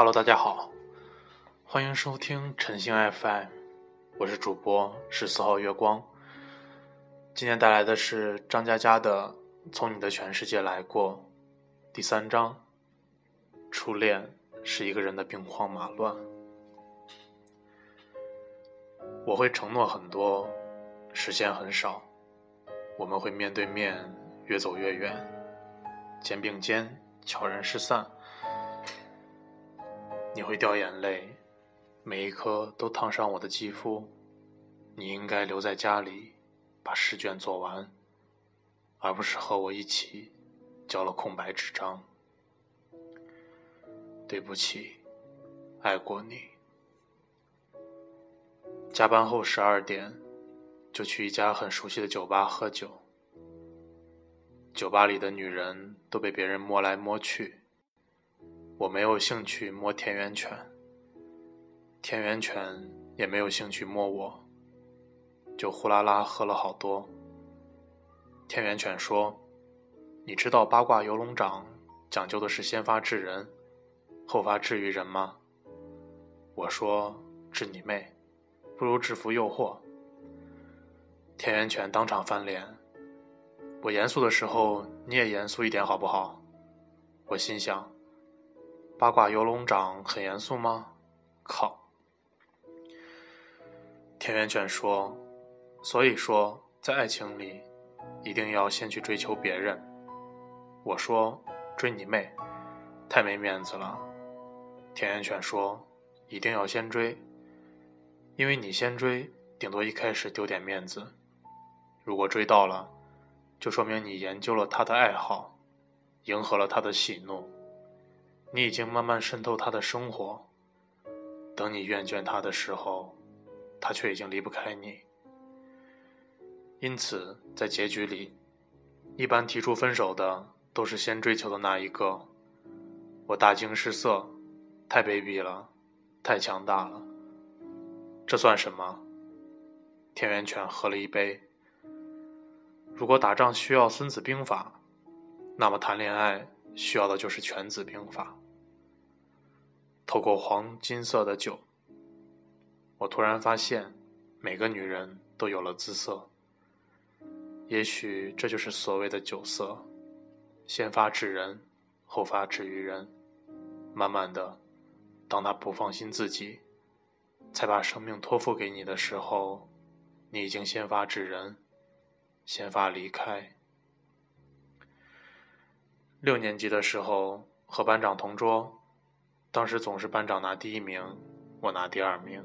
Hello，大家好，欢迎收听晨星 FM，我是主播十四号月光。今天带来的是张嘉佳的《从你的全世界来过》第三章。初恋是一个人的兵荒马乱。我会承诺很多，实现很少。我们会面对面，越走越远，肩并肩，悄然失散。你会掉眼泪，每一颗都烫伤我的肌肤。你应该留在家里，把试卷做完，而不是和我一起交了空白纸张。对不起，爱过你。加班后十二点，就去一家很熟悉的酒吧喝酒。酒吧里的女人都被别人摸来摸去。我没有兴趣摸田园犬，田园犬也没有兴趣摸我，就呼啦啦喝了好多。田园犬说：“你知道八卦游龙掌讲究的是先发制人，后发制于人吗？”我说：“治你妹，不如制服诱惑。”田园犬当场翻脸。我严肃的时候，你也严肃一点好不好？我心想。八卦游龙掌很严肃吗？靠！田园犬说：“所以说，在爱情里，一定要先去追求别人。”我说：“追你妹，太没面子了。”田园犬说：“一定要先追，因为你先追，顶多一开始丢点面子。如果追到了，就说明你研究了他的爱好，迎合了他的喜怒。”你已经慢慢渗透他的生活，等你厌倦他的时候，他却已经离不开你。因此，在结局里，一般提出分手的都是先追求的那一个。我大惊失色，太卑鄙了，太强大了。这算什么？田园犬喝了一杯。如果打仗需要孙子兵法，那么谈恋爱需要的就是犬子兵法。透过黄金色的酒，我突然发现，每个女人都有了姿色。也许这就是所谓的酒色，先发制人，后发制于人。慢慢的，当他不放心自己，才把生命托付给你的时候，你已经先发制人，先发离开。六年级的时候，和班长同桌。当时总是班长拿第一名，我拿第二名。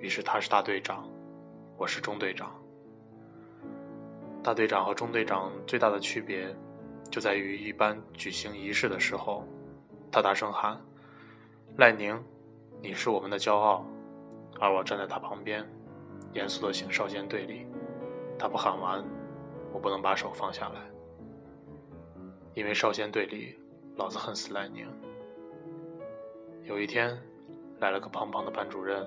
于是他是大队长，我是中队长。大队长和中队长最大的区别，就在于一般举行仪式的时候，他大声喊：“赖宁，你是我们的骄傲。”而我站在他旁边，严肃的行少先队礼。他不喊完，我不能把手放下来，因为少先队里，老子恨死赖宁。有一天，来了个胖胖的班主任。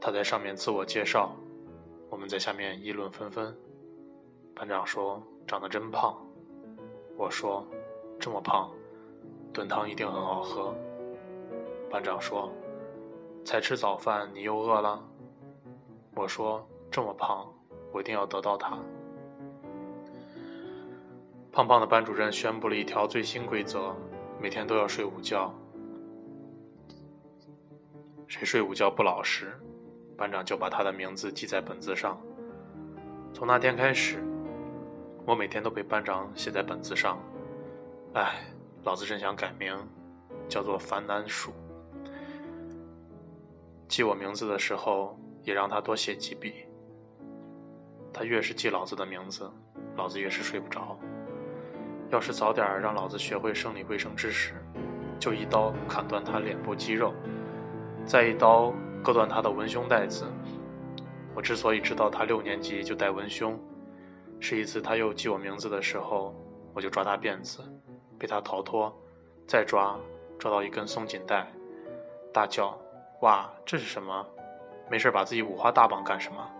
他在上面自我介绍，我们在下面议论纷纷。班长说：“长得真胖。”我说：“这么胖，炖汤一定很好喝。”班长说：“才吃早饭，你又饿了？”我说：“这么胖，我一定要得到它。”胖胖的班主任宣布了一条最新规则：每天都要睡午觉。谁睡午觉不老实，班长就把他的名字记在本子上。从那天开始，我每天都被班长写在本子上。哎，老子真想改名，叫做樊南鼠。记我名字的时候，也让他多写几笔。他越是记老子的名字，老子越是睡不着。要是早点让老子学会生理卫生知识，就一刀砍断他脸部肌肉。再一刀割断他的文胸带子。我之所以知道他六年级就带文胸，是一次他又记我名字的时候，我就抓他辫子，被他逃脱，再抓，抓到一根松紧带，大叫：“哇，这是什么？没事把自己五花大绑干什么？”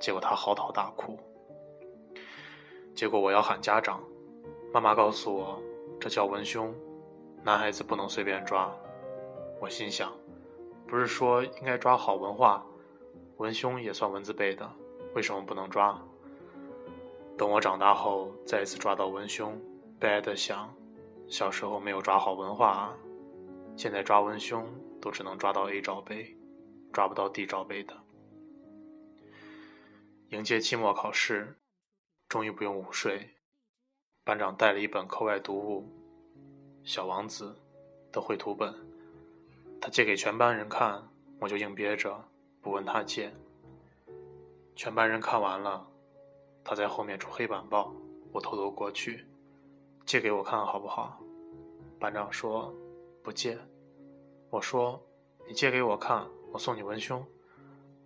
结果他嚎啕大哭。结果我要喊家长，妈妈告诉我，这叫文胸，男孩子不能随便抓，我心想，不是说应该抓好文化，文胸也算文字辈的，为什么不能抓？等我长大后再一次抓到文胸，悲哀的想，小时候没有抓好文化啊！现在抓文胸都只能抓到 A 罩杯，抓不到 D 罩杯的。迎接期末考试，终于不用午睡。班长带了一本课外读物《小王子》的绘图本，他借给全班人看，我就硬憋着不问他借。全班人看完了。他在后面出黑板报，我偷偷过去，借给我看好不好？班长说不借。我说你借给我看，我送你文胸。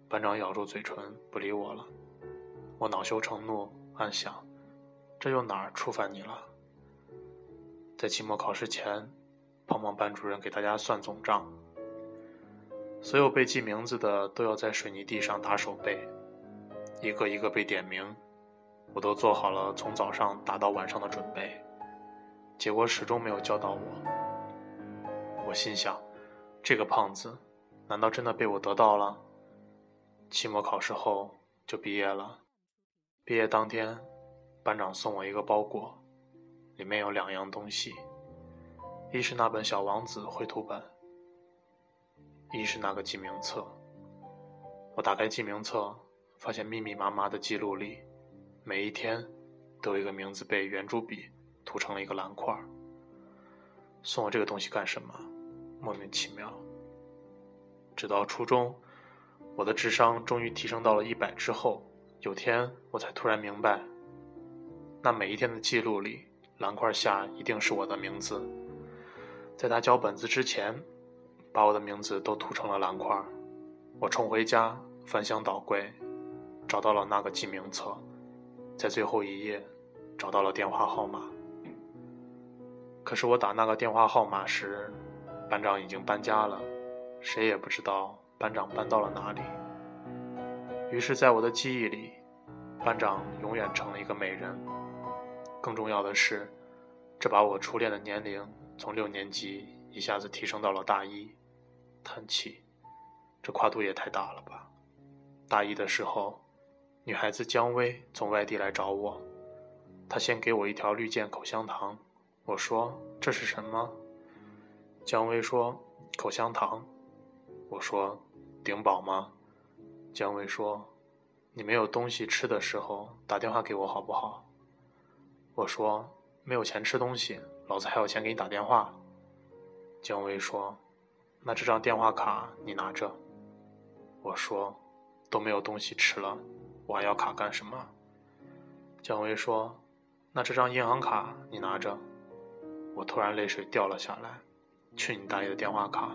班长咬住嘴唇不理我了。我恼羞成怒，暗想这又哪儿触犯你了？在期末考试前，胖胖班主任给大家算总账，所有被记名字的都要在水泥地上打手背，一个一个被点名。我都做好了从早上打到晚上的准备，结果始终没有叫到我。我心想，这个胖子，难道真的被我得到了？期末考试后就毕业了。毕业当天，班长送我一个包裹，里面有两样东西：一是那本《小王子》绘图本，一是那个记名册。我打开记名册，发现密密麻麻的记录里。每一天，都有一个名字被圆珠笔涂成了一个蓝块送我这个东西干什么？莫名其妙。直到初中，我的智商终于提升到了一百之后，有天我才突然明白，那每一天的记录里，蓝块下一定是我的名字。在他交本子之前，把我的名字都涂成了蓝块我冲回家，翻箱倒柜，找到了那个记名册。在最后一页，找到了电话号码。可是我打那个电话号码时，班长已经搬家了，谁也不知道班长搬到了哪里。于是，在我的记忆里，班长永远成了一个美人。更重要的是，这把我初恋的年龄从六年级一下子提升到了大一。叹气，这跨度也太大了吧！大一的时候。女孩子姜薇从外地来找我，她先给我一条绿箭口香糖。我说：“这是什么？”姜薇说：“口香糖。”我说：“顶饱吗？”姜薇说：“你没有东西吃的时候打电话给我好不好？”我说：“没有钱吃东西，老子还有钱给你打电话。”姜薇说：“那这张电话卡你拿着。”我说：“都没有东西吃了。”我还要卡干什么？姜薇说：“那这张银行卡你拿着。”我突然泪水掉了下来。去你大爷的电话卡！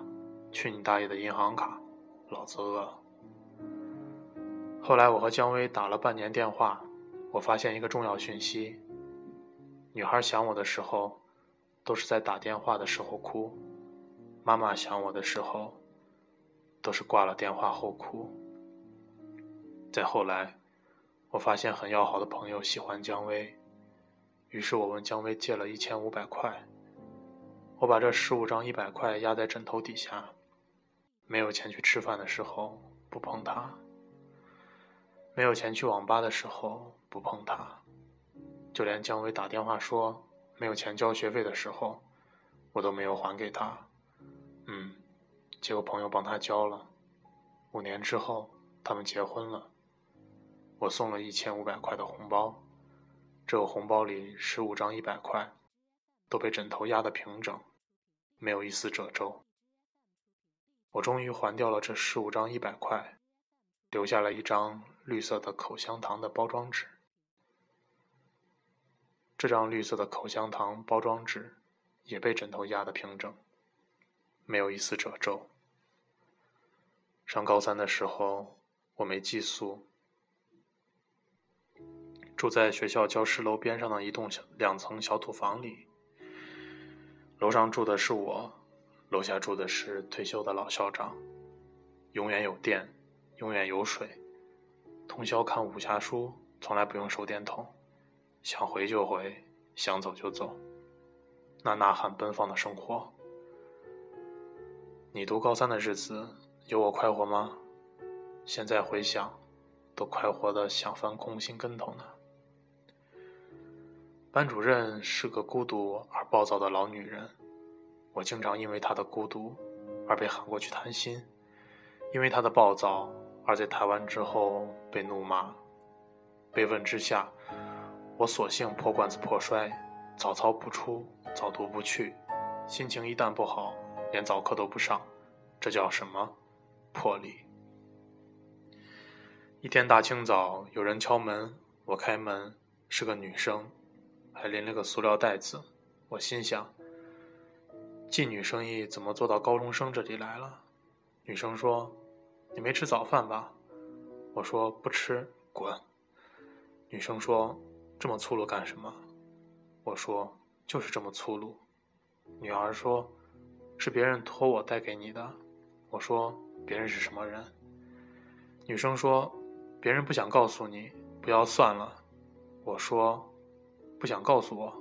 去你大爷的银行卡！老子饿。后来我和姜薇打了半年电话，我发现一个重要讯息：女孩想我的时候，都是在打电话的时候哭；妈妈想我的时候，都是挂了电话后哭。再后来。我发现很要好的朋友喜欢姜薇，于是我问姜薇借了一千五百块。我把这十五张一百块压在枕头底下，没有钱去吃饭的时候不碰它，没有钱去网吧的时候不碰它，就连姜薇打电话说没有钱交学费的时候，我都没有还给他。结果朋友帮他交了，五年之后他们结婚了。我送了一千五百块的红包，这个红包里十五张一百块，都被枕头压得平整，没有一丝褶皱。我终于还掉了这十五张一百块，留下了一张绿色的口香糖的包装纸。这张绿色的口香糖包装纸也被枕头压得平整，没有一丝褶皱。上高三的时候，我没寄宿。住在学校教师楼边上的一栋小两层小土房里，楼上住的是我，楼下住的是退休的老校长。永远有电，永远有水，通宵看武侠书，从来不用手电筒，想回就回，想走就走，那呐喊奔放的生活。你读高三的日子有我快活吗？现在回想，都快活的想翻空心跟头呢。班主任是个孤独而暴躁的老女人，我经常因为她的孤独而被喊过去谈心，因为她的暴躁而在谈完之后被怒骂。被问之下，我索性破罐子破摔，早操不出，早读不去，心情一旦不好，连早课都不上。这叫什么？魄力。一天大清早，有人敲门，我开门，是个女生。还拎了个塑料袋子，我心想：妓女生意怎么做到高中生这里来了？女生说：“你没吃早饭吧？”我说：“不吃，滚。”女生说：“这么粗鲁干什么？”我说：“就是这么粗鲁。”女儿说：“是别人托我带给你的。”我说：“别人是什么人？”女生说：“别人不想告诉你，不要算了。”我说。不想告诉我，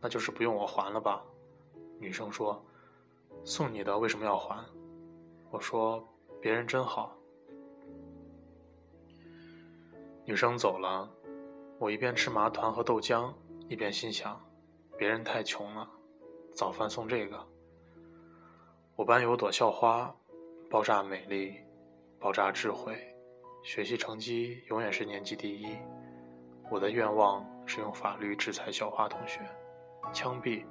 那就是不用我还了吧？女生说：“送你的为什么要还？”我说：“别人真好。”女生走了，我一边吃麻团和豆浆，一边心想：别人太穷了，早饭送这个。我班有朵校花，爆炸美丽，爆炸智慧，学习成绩永远是年级第一。我的愿望是用法律制裁小花同学，枪毙，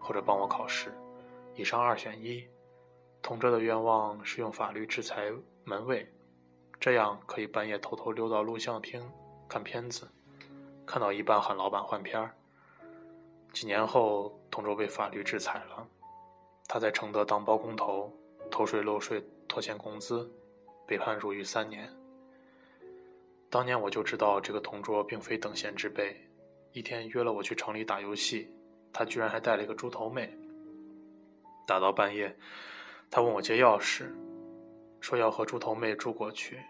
或者帮我考试，以上二选一。同桌的愿望是用法律制裁门卫，这样可以半夜偷偷溜到录像厅看片子，看到一半喊老板换片儿。几年后，同桌被法律制裁了，他在承德当包工头，偷税漏税拖欠工资，被判入狱三年。当年我就知道这个同桌并非等闲之辈，一天约了我去城里打游戏，他居然还带了一个猪头妹。打到半夜，他问我借钥匙，说要和猪头妹住过去，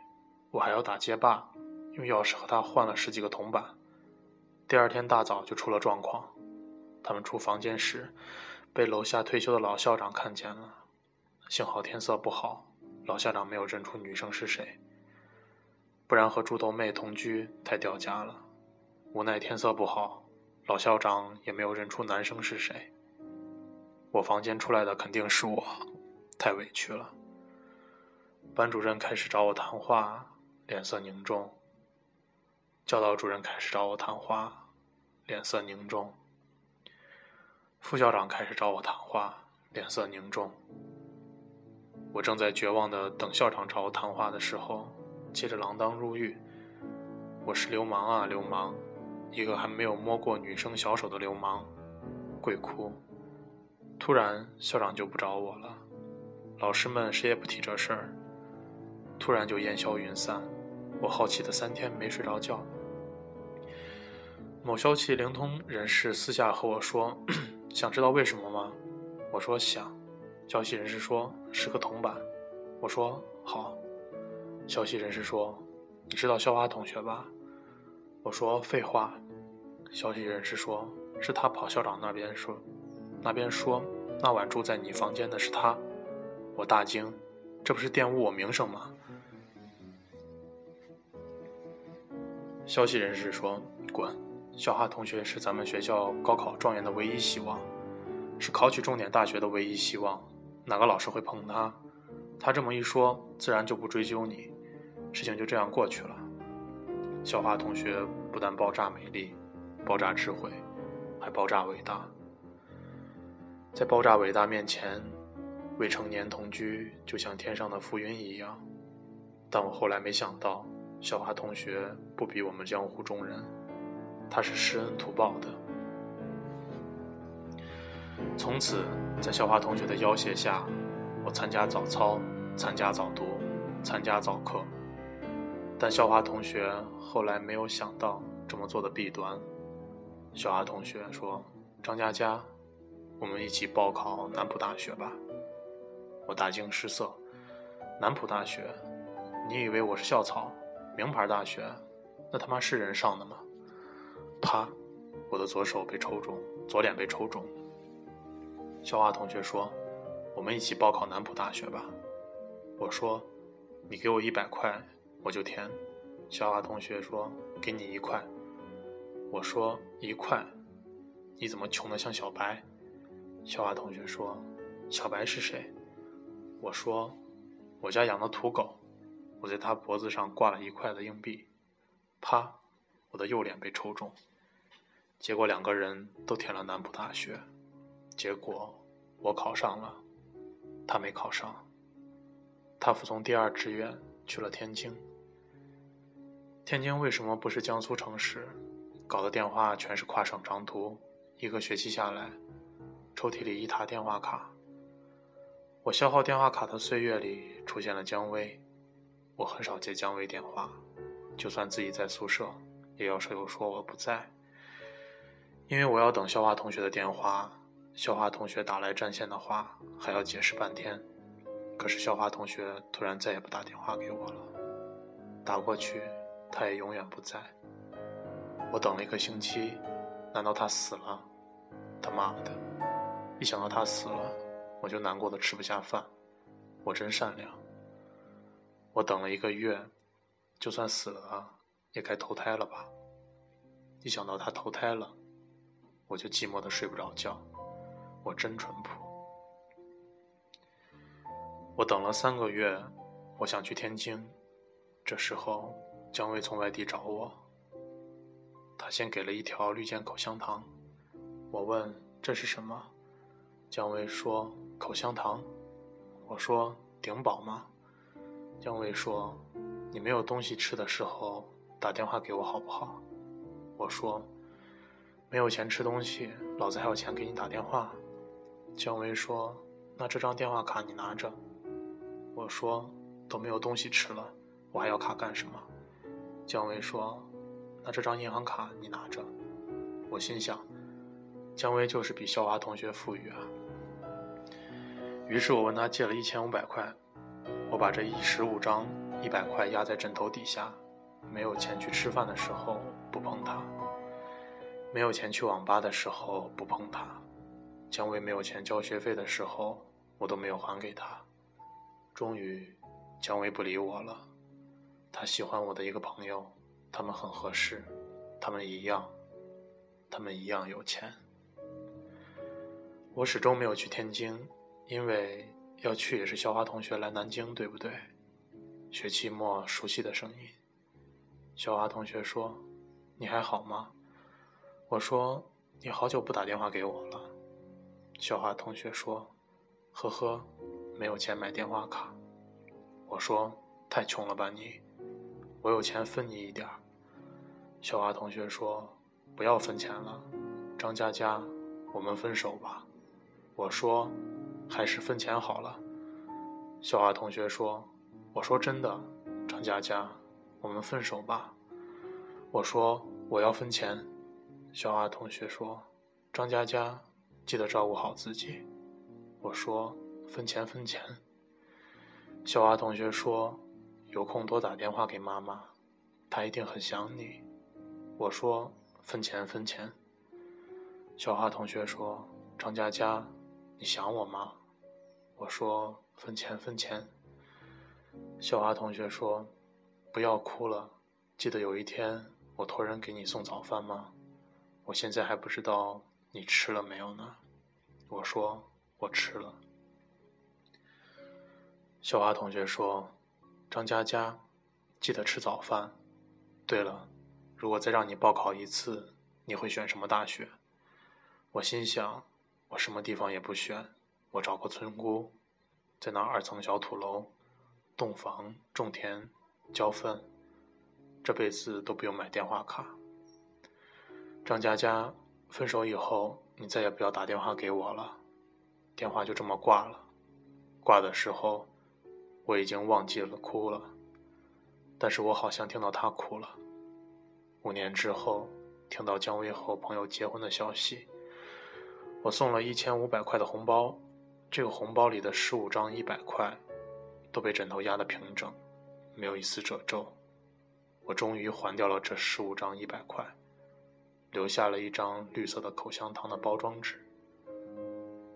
我还要打街霸，用钥匙和他换了十几个铜板。第二天大早就出了状况，他们出房间时，被楼下退休的老校长看见了，幸好天色不好，老校长没有认出女生是谁。不然和猪头妹同居太掉价了。无奈天色不好，老校长也没有认出男生是谁。我房间出来的肯定是我，太委屈了。班主任开始找我谈话，脸色凝重。教导主任开始找我谈话，脸色凝重。副校长开始找我谈话，脸色凝重。我正在绝望的等校长找我谈话的时候。接着锒铛入狱，我是流氓啊，流氓！一个还没有摸过女生小手的流氓，鬼哭。突然，校长就不找我了，老师们谁也不提这事儿。突然就烟消云散，我好奇的三天没睡着觉。某消息灵通人士私下和我说：“ 想知道为什么吗？”我说想。消息人士说是个铜板。我说好。消息人士说：“你知道校花同学吧？”我说：“废话。”消息人士说：“是他跑校长那边说，那边说那晚住在你房间的是他。”我大惊：“这不是玷污我名声吗？”消息人士说：“滚！校花同学是咱们学校高考状元的唯一希望，是考取重点大学的唯一希望，哪个老师会碰他？他这么一说，自然就不追究你。”事情就这样过去了。校花同学不但爆炸美丽，爆炸智慧，还爆炸伟大。在爆炸伟大面前，未成年同居就像天上的浮云一样。但我后来没想到，校花同学不比我们江湖中人，他是施恩图报的。从此，在校花同学的要挟下，我参加早操，参加早读，参加早课。但校花同学后来没有想到这么做的弊端。校花同学说：“张佳佳，我们一起报考南浦大学吧。”我大惊失色：“南浦大学？你以为我是校草？名牌大学？那他妈是人上的吗？”啪！我的左手被抽中，左脸被抽中。校花同学说：“我们一起报考南浦大学吧。”我说：“你给我一百块，我就填。”小华同学说：“给你一块。”我说：“一块？你怎么穷的像小白？”小华同学说：“小白是谁？”我说：“我家养的土狗。”我在他脖子上挂了一块的硬币，啪，我的右脸被抽中。结果两个人都填了南浦大学，结果我考上了，他没考上。他服从第二志愿去了天津。天津为什么不是江苏城市？搞的电话全是跨省长途，一个学期下来，抽屉里一沓电话卡。我消耗电话卡的岁月里，出现了姜薇。我很少接姜薇电话，就算自己在宿舍，也要舍友说我不在，因为我要等校花同学的电话。校花同学打来占线的话，还要解释半天。可是校花同学突然再也不打电话给我了，打过去，他也永远不在。我等了一个星期，难道他死了？他妈的！一想到他死了，我就难过的吃不下饭。我真善良。我等了一个月，就算死了，也该投胎了吧？一想到他投胎了，我就寂寞的睡不着觉。我真淳朴。我等了三个月，我想去天津。这时候，姜薇从外地找我，他先给了一条绿箭口香糖。我问这是什么？姜薇说口香糖。我说顶饱吗？姜薇说：“你没有东西吃的时候打电话给我好不好？”我说：“没有钱吃东西，老子还有钱给你打电话。”姜薇说：“那这张电话卡你拿着。”我说：“都没有东西吃了，我还要卡干什么？”姜薇说：“那这张银行卡你拿着。”我心想：姜薇就是比校花同学富裕啊。于是我问他借了一千五百块。我把这一十五张一百块压在枕头底下，没有钱去吃饭的时候不碰它，没有钱去网吧的时候不碰它，姜维没有钱交学费的时候，我都没有还给他。终于，姜维不理我了。他喜欢我的一个朋友，他们很合适，他们一样，他们一样有钱。我始终没有去天津，因为。要去也是校花同学来南京，对不对？学期末熟悉的声音。校花同学说：“你还好吗？”我说：“你好久不打电话给我了。”小华同学说：“呵呵，没有钱买电话卡。”我说：“太穷了吧你？我有钱分你一点儿。”校花同学说：“不要分钱了，张佳佳，我们分手吧。”我说。还是分钱好了，小华同学说：“我说真的，张佳佳，我们分手吧。”我说：“我要分钱。”小华同学说：“张佳佳，记得照顾好自己。”我说：“分钱分钱。”小花同学说：“有空多打电话给妈妈，她一定很想你。”我说：“分钱分钱。”小花同学说：“张佳佳。”你想我吗？我说分钱分钱。小花同学说：“不要哭了，记得有一天我托人给你送早饭吗？我现在还不知道你吃了没有呢。”我说我吃了。小花同学说：“张佳佳，记得吃早饭。对了，如果再让你报考一次，你会选什么大学？”我心想。我什么地方也不选，我找个村姑，在那二层小土楼，洞房种田，浇粪，这辈子都不用买电话卡。张佳佳，分手以后你再也不要打电话给我了，电话就这么挂了。挂的时候，我已经忘记了哭了，但是我好像听到他哭了。五年之后，听到姜薇和朋友结婚的消息。我送了一千五百块的红包，这个红包里的十五张一百块，都被枕头压得平整，没有一丝褶皱。我终于还掉了这十五张一百块，留下了一张绿色的口香糖的包装纸。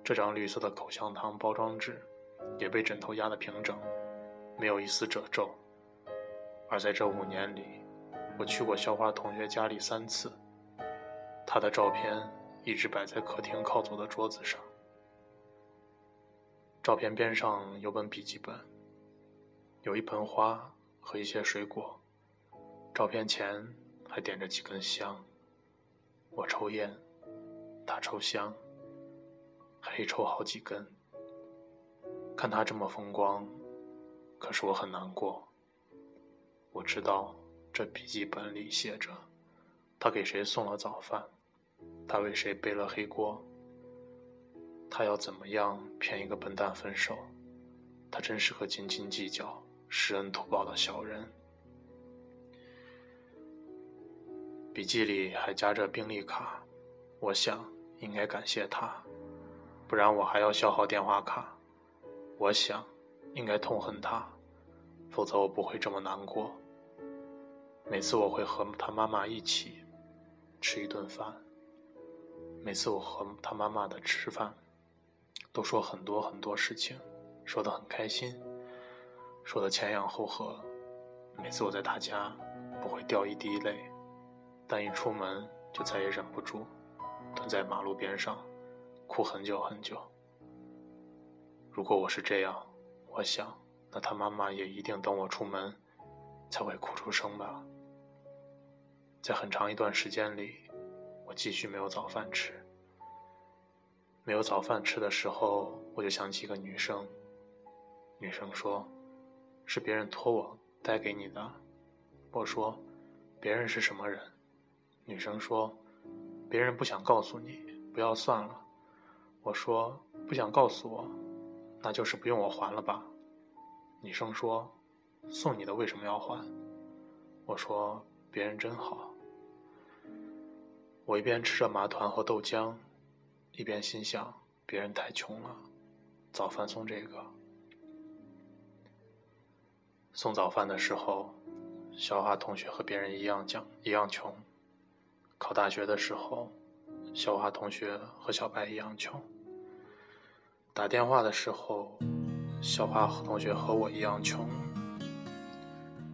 这张绿色的口香糖包装纸也被枕头压得平整，没有一丝褶皱。而在这五年里，我去过校花同学家里三次，她的照片一直摆在客厅靠左的桌子上。照片边上有本笔记本，有一盆花和一些水果。照片前还点着几根香。我抽烟，他抽香，还抽好几根。看他这么风光，可是我很难过。我知道这笔记本里写着，他给谁送了早饭，他为谁背了黑锅。他要怎么样骗一个笨蛋分手？他真是个斤斤计较、施恩图报的小人。笔记里还夹着病历卡，我想应该感谢他，不然我还要消耗电话卡。我想应该痛恨他，否则我不会这么难过。每次我会和他妈妈一起吃一顿饭，每次我和他妈妈的吃饭。都说很多很多事情，说得很开心，说的前仰后合。每次我在他家，不会掉一滴泪，但一出门就再也忍不住，蹲在马路边上，哭很久很久。如果我是这样，我想，那他妈妈也一定等我出门，才会哭出声吧。在很长一段时间里，我继续没有早饭吃。没有早饭吃的时候，我就想起一个女生。女生说：“是别人托我带给你的。”我说：“别人是什么人？”女生说：“别人不想告诉你，不要算了。”我说：“不想告诉我，那就是不用我还了吧？”女生说：“送你的为什么要还？”我说：“别人真好。”我一边吃着麻团和豆浆。一边心想，别人太穷了，早饭送这个。送早饭的时候，小花同学和别人一样讲一样穷。考大学的时候，小花同学和小白一样穷。打电话的时候，小花同学和我一样穷。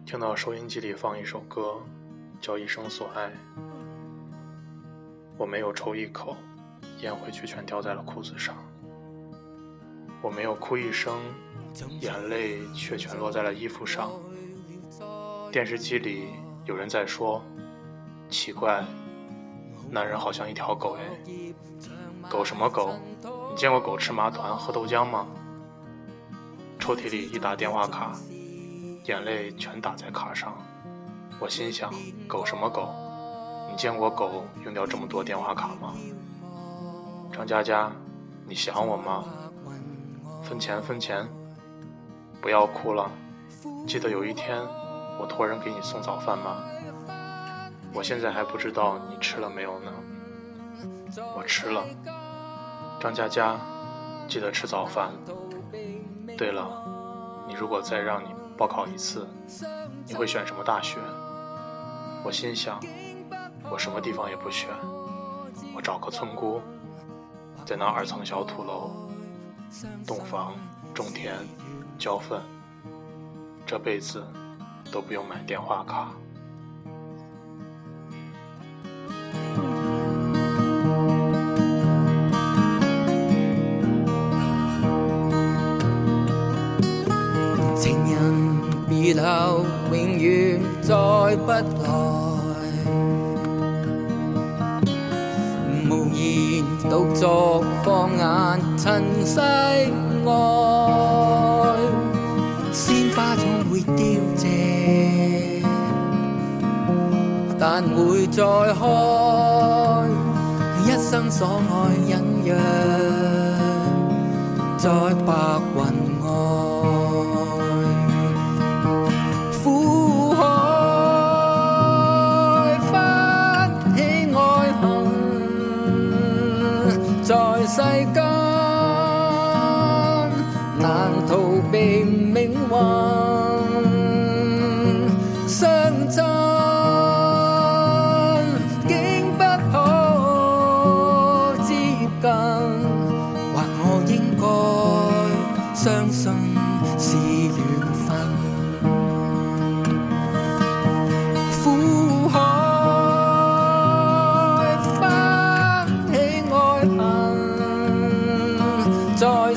听到收音机里放一首歌，叫《一生所爱》，我没有抽一口。烟灰却全掉在了裤子上，我没有哭一声，眼泪却全落在了衣服上。电视机里有人在说：“奇怪，男人好像一条狗哎，狗什么狗？你见过狗吃麻团喝豆浆吗？”抽屉里一打电话卡，眼泪全打在卡上。我心想：狗什么狗？你见过狗用掉这么多电话卡吗？张佳佳，你想我吗？分钱分钱，不要哭了。记得有一天我托人给你送早饭吗？我现在还不知道你吃了没有呢。我吃了。张佳佳，记得吃早饭。对了，你如果再让你报考一次，你会选什么大学？我心想，我什么地方也不选，我找个村姑。在那二层小土楼，洞房、种田、浇粪，这辈子都不用买电话卡。独坐放眼尘世外，鲜花总会凋谢，但会再开。一生所爱隐约，在白云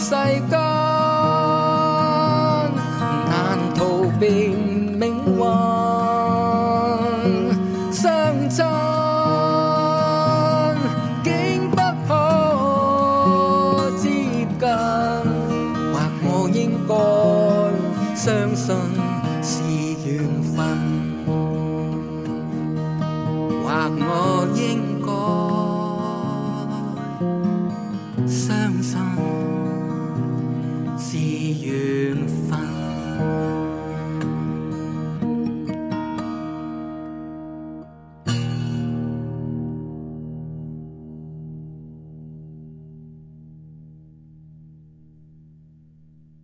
世间难逃避。